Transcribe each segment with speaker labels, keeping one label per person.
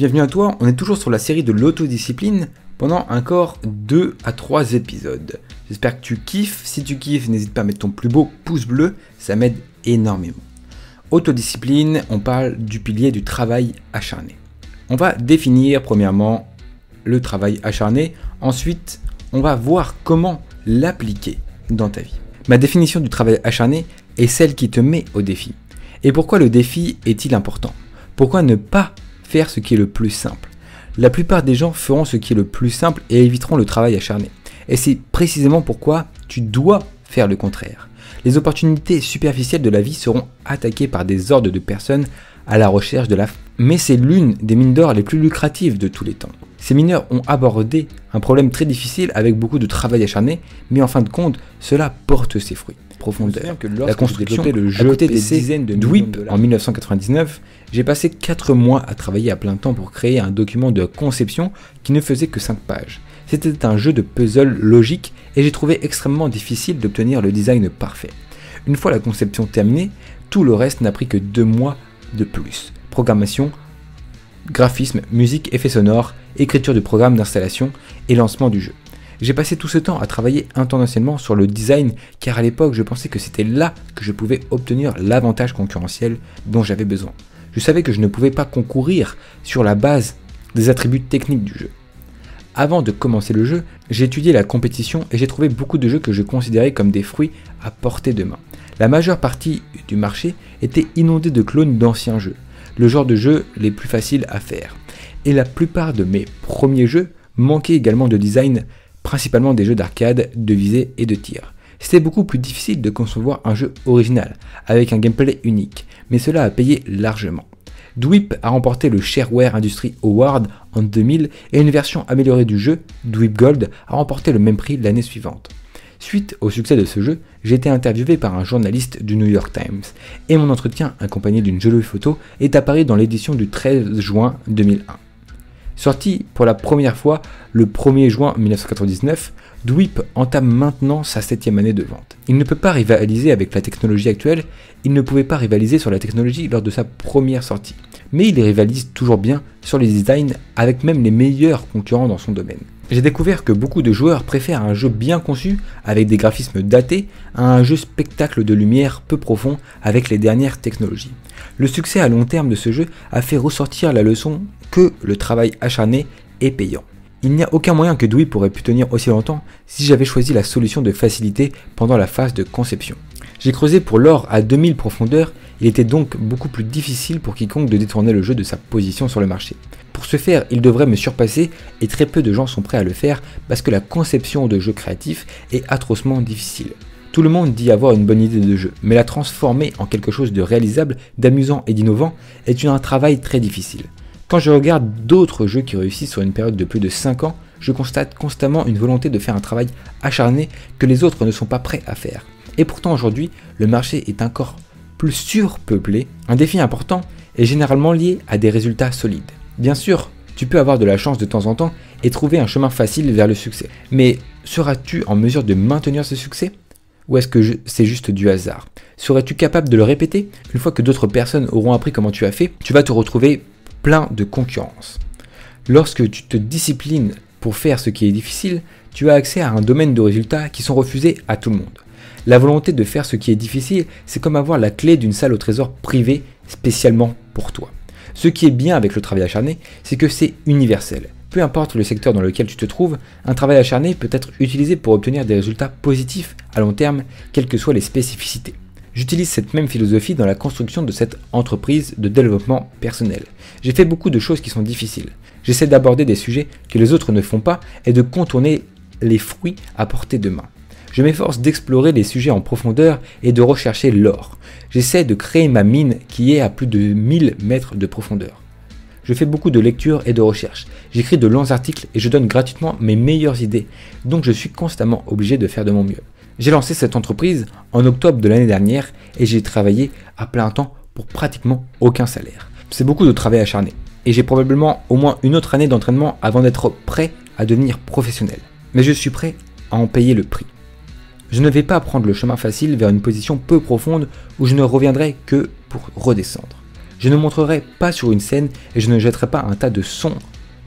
Speaker 1: Bienvenue à toi, on est toujours sur la série de l'autodiscipline pendant encore 2 à 3 épisodes. J'espère que tu kiffes, si tu kiffes n'hésite pas à mettre ton plus beau pouce bleu, ça m'aide énormément. Autodiscipline, on parle du pilier du travail acharné. On va définir premièrement le travail acharné, ensuite on va voir comment l'appliquer dans ta vie. Ma définition du travail acharné est celle qui te met au défi. Et pourquoi le défi est-il important? Pourquoi ne pas faire ce qui est le plus simple. La plupart des gens feront ce qui est le plus simple et éviteront le travail acharné. Et c'est précisément pourquoi tu dois faire le contraire. Les opportunités superficielles de la vie seront attaquées par des ordres de personnes à la recherche de la... Mais c'est l'une des mines d'or les plus lucratives de tous les temps. Ces mineurs ont abordé un problème très difficile avec beaucoup de travail acharné, mais en fin de compte, cela porte ses fruits. Profondeur. Que la construction le jeu des dizaines de DWIP en 1999, j'ai passé 4 mois à travailler à plein temps pour créer un document de conception qui ne faisait que 5 pages. C'était un jeu de puzzle logique et j'ai trouvé extrêmement difficile d'obtenir le design parfait. Une fois la conception terminée, tout le reste n'a pris que 2 mois de plus. Programmation, graphisme, musique, effets sonores, écriture du programme d'installation et lancement du jeu. J'ai passé tout ce temps à travailler intentionnellement sur le design car à l'époque je pensais que c'était là que je pouvais obtenir l'avantage concurrentiel dont j'avais besoin. Je savais que je ne pouvais pas concourir sur la base des attributs techniques du jeu. Avant de commencer le jeu, j'ai étudié la compétition et j'ai trouvé beaucoup de jeux que je considérais comme des fruits à portée de main. La majeure partie du marché était inondée de clones d'anciens jeux, le genre de jeux les plus faciles à faire. Et la plupart de mes premiers jeux manquaient également de design, principalement des jeux d'arcade, de visée et de tir. C'était beaucoup plus difficile de concevoir un jeu original, avec un gameplay unique, mais cela a payé largement. Dweep a remporté le Shareware Industry Award en 2000 et une version améliorée du jeu, Dweep Gold, a remporté le même prix l'année suivante. Suite au succès de ce jeu, j'ai été interviewé par un journaliste du New York Times et mon entretien, accompagné d'une jolie photo, est apparu dans l'édition du 13 juin 2001. Sorti pour la première fois le 1er juin 1999, Dweep entame maintenant sa septième année de vente. Il ne peut pas rivaliser avec la technologie actuelle, il ne pouvait pas rivaliser sur la technologie lors de sa première sortie. Mais il rivalise toujours bien sur les designs avec même les meilleurs concurrents dans son domaine. J'ai découvert que beaucoup de joueurs préfèrent un jeu bien conçu avec des graphismes datés à un jeu spectacle de lumière peu profond avec les dernières technologies. Le succès à long terme de ce jeu a fait ressortir la leçon que le travail acharné est payant. Il n'y a aucun moyen que Dewey pourrait pu tenir aussi longtemps si j'avais choisi la solution de facilité pendant la phase de conception. J'ai creusé pour l'or à 2000 profondeurs, il était donc beaucoup plus difficile pour quiconque de détourner le jeu de sa position sur le marché. Pour ce faire, il devrait me surpasser et très peu de gens sont prêts à le faire parce que la conception de jeux créatifs est atrocement difficile. Tout le monde dit avoir une bonne idée de jeu, mais la transformer en quelque chose de réalisable, d'amusant et d'innovant est un travail très difficile. Quand je regarde d'autres jeux qui réussissent sur une période de plus de 5 ans, je constate constamment une volonté de faire un travail acharné que les autres ne sont pas prêts à faire. Et pourtant aujourd'hui, le marché est encore plus surpeuplé. Un défi important est généralement lié à des résultats solides. Bien sûr, tu peux avoir de la chance de temps en temps et trouver un chemin facile vers le succès. Mais seras-tu en mesure de maintenir ce succès? Ou est-ce que c'est juste du hasard? Serais-tu capable de le répéter? Une fois que d'autres personnes auront appris comment tu as fait, tu vas te retrouver plein de concurrence. Lorsque tu te disciplines pour faire ce qui est difficile, tu as accès à un domaine de résultats qui sont refusés à tout le monde. La volonté de faire ce qui est difficile, c'est comme avoir la clé d'une salle au trésor privée spécialement pour toi. Ce qui est bien avec le travail acharné, c'est que c'est universel. Peu importe le secteur dans lequel tu te trouves, un travail acharné peut être utilisé pour obtenir des résultats positifs à long terme, quelles que soient les spécificités. J'utilise cette même philosophie dans la construction de cette entreprise de développement personnel. J'ai fait beaucoup de choses qui sont difficiles. J'essaie d'aborder des sujets que les autres ne font pas et de contourner les fruits à portée de main. Je m'efforce d'explorer les sujets en profondeur et de rechercher l'or. J'essaie de créer ma mine qui est à plus de 1000 mètres de profondeur. Je fais beaucoup de lectures et de recherches. J'écris de longs articles et je donne gratuitement mes meilleures idées, donc je suis constamment obligé de faire de mon mieux. J'ai lancé cette entreprise en octobre de l'année dernière et j'ai travaillé à plein temps pour pratiquement aucun salaire. C'est beaucoup de travail acharné et j'ai probablement au moins une autre année d'entraînement avant d'être prêt à devenir professionnel. Mais je suis prêt à en payer le prix. Je ne vais pas prendre le chemin facile vers une position peu profonde où je ne reviendrai que pour redescendre. Je ne montrerai pas sur une scène et je ne jetterai pas un tas de sons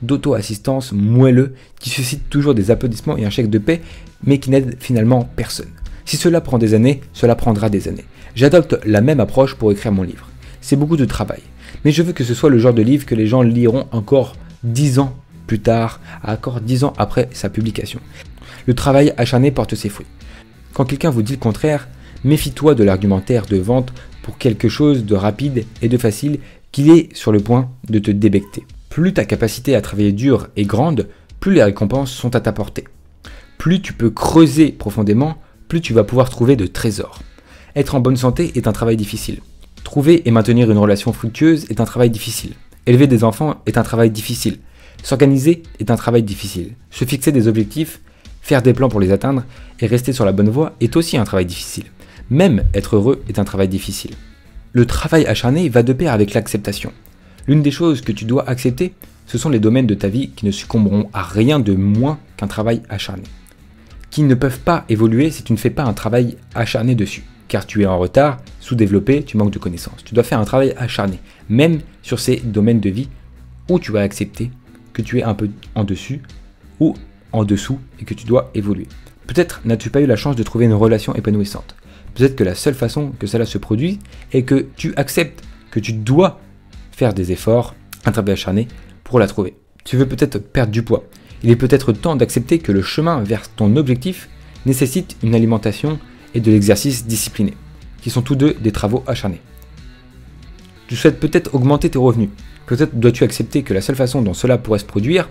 Speaker 1: d'auto-assistance moelleux qui suscitent toujours des applaudissements et un chèque de paix, mais qui n'aident finalement personne. Si cela prend des années, cela prendra des années. J'adopte la même approche pour écrire mon livre. C'est beaucoup de travail, mais je veux que ce soit le genre de livre que les gens liront encore 10 ans plus tard, encore 10 ans après sa publication. Le travail acharné porte ses fruits. Quand quelqu'un vous dit le contraire, méfie-toi de l'argumentaire de vente pour quelque chose de rapide et de facile qu'il est sur le point de te débecter. Plus ta capacité à travailler dur est grande, plus les récompenses sont à ta portée. Plus tu peux creuser profondément, plus tu vas pouvoir trouver de trésors. Être en bonne santé est un travail difficile. Trouver et maintenir une relation fructueuse est un travail difficile. Élever des enfants est un travail difficile. S'organiser est un travail difficile. Se fixer des objectifs, faire des plans pour les atteindre et rester sur la bonne voie est aussi un travail difficile. Même être heureux est un travail difficile. Le travail acharné va de pair avec l'acceptation. L'une des choses que tu dois accepter, ce sont les domaines de ta vie qui ne succomberont à rien de moins qu'un travail acharné. Qui ne peuvent pas évoluer si tu ne fais pas un travail acharné dessus. Car tu es en retard, sous-développé, tu manques de connaissances. Tu dois faire un travail acharné, même sur ces domaines de vie où tu vas accepter que tu es un peu en dessus ou en dessous et que tu dois évoluer. Peut-être n'as-tu pas eu la chance de trouver une relation épanouissante. Peut-être que la seule façon que cela se produit est que tu acceptes que tu dois faire des efforts, un travail acharné pour la trouver. Tu veux peut-être perdre du poids. Il est peut-être temps d'accepter que le chemin vers ton objectif nécessite une alimentation et de l'exercice discipliné, qui sont tous deux des travaux acharnés. Tu souhaites peut-être augmenter tes revenus. Peut-être dois-tu accepter que la seule façon dont cela pourrait se produire,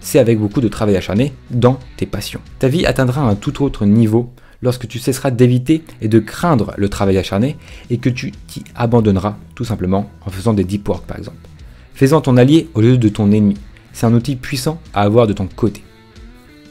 Speaker 1: c'est avec beaucoup de travail acharné dans tes passions. Ta vie atteindra un tout autre niveau lorsque tu cesseras d'éviter et de craindre le travail acharné et que tu t'y abandonneras tout simplement en faisant des deep work par exemple. Fais-en ton allié au lieu de ton ennemi. C'est un outil puissant à avoir de ton côté.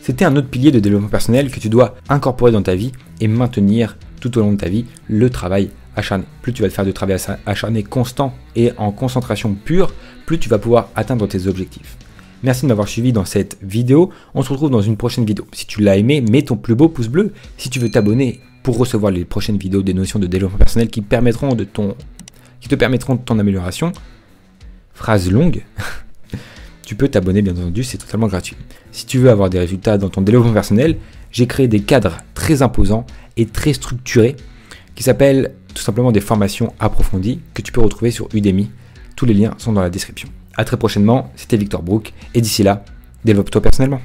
Speaker 1: C'était un autre pilier de développement personnel que tu dois incorporer dans ta vie et maintenir tout au long de ta vie, le travail acharné. Plus tu vas faire du travail acharné constant et en concentration pure, plus tu vas pouvoir atteindre tes objectifs. Merci de m'avoir suivi dans cette vidéo. On se retrouve dans une prochaine vidéo. Si tu l'as aimé, mets ton plus beau pouce bleu. Si tu veux t'abonner pour recevoir les prochaines vidéos des notions de développement personnel qui, te permettront de ton amélioration, phrase longue, tu peux t'abonner bien entendu, c'est totalement gratuit. Si tu veux avoir des résultats dans ton développement personnel, j'ai créé des cadres très imposants et très structurés qui s'appellent tout simplement des formations approfondies que tu peux retrouver sur Udemy. Tous les liens sont dans la description. A très prochainement, c'était Victor Brook, et d'ici là, développe-toi personnellement.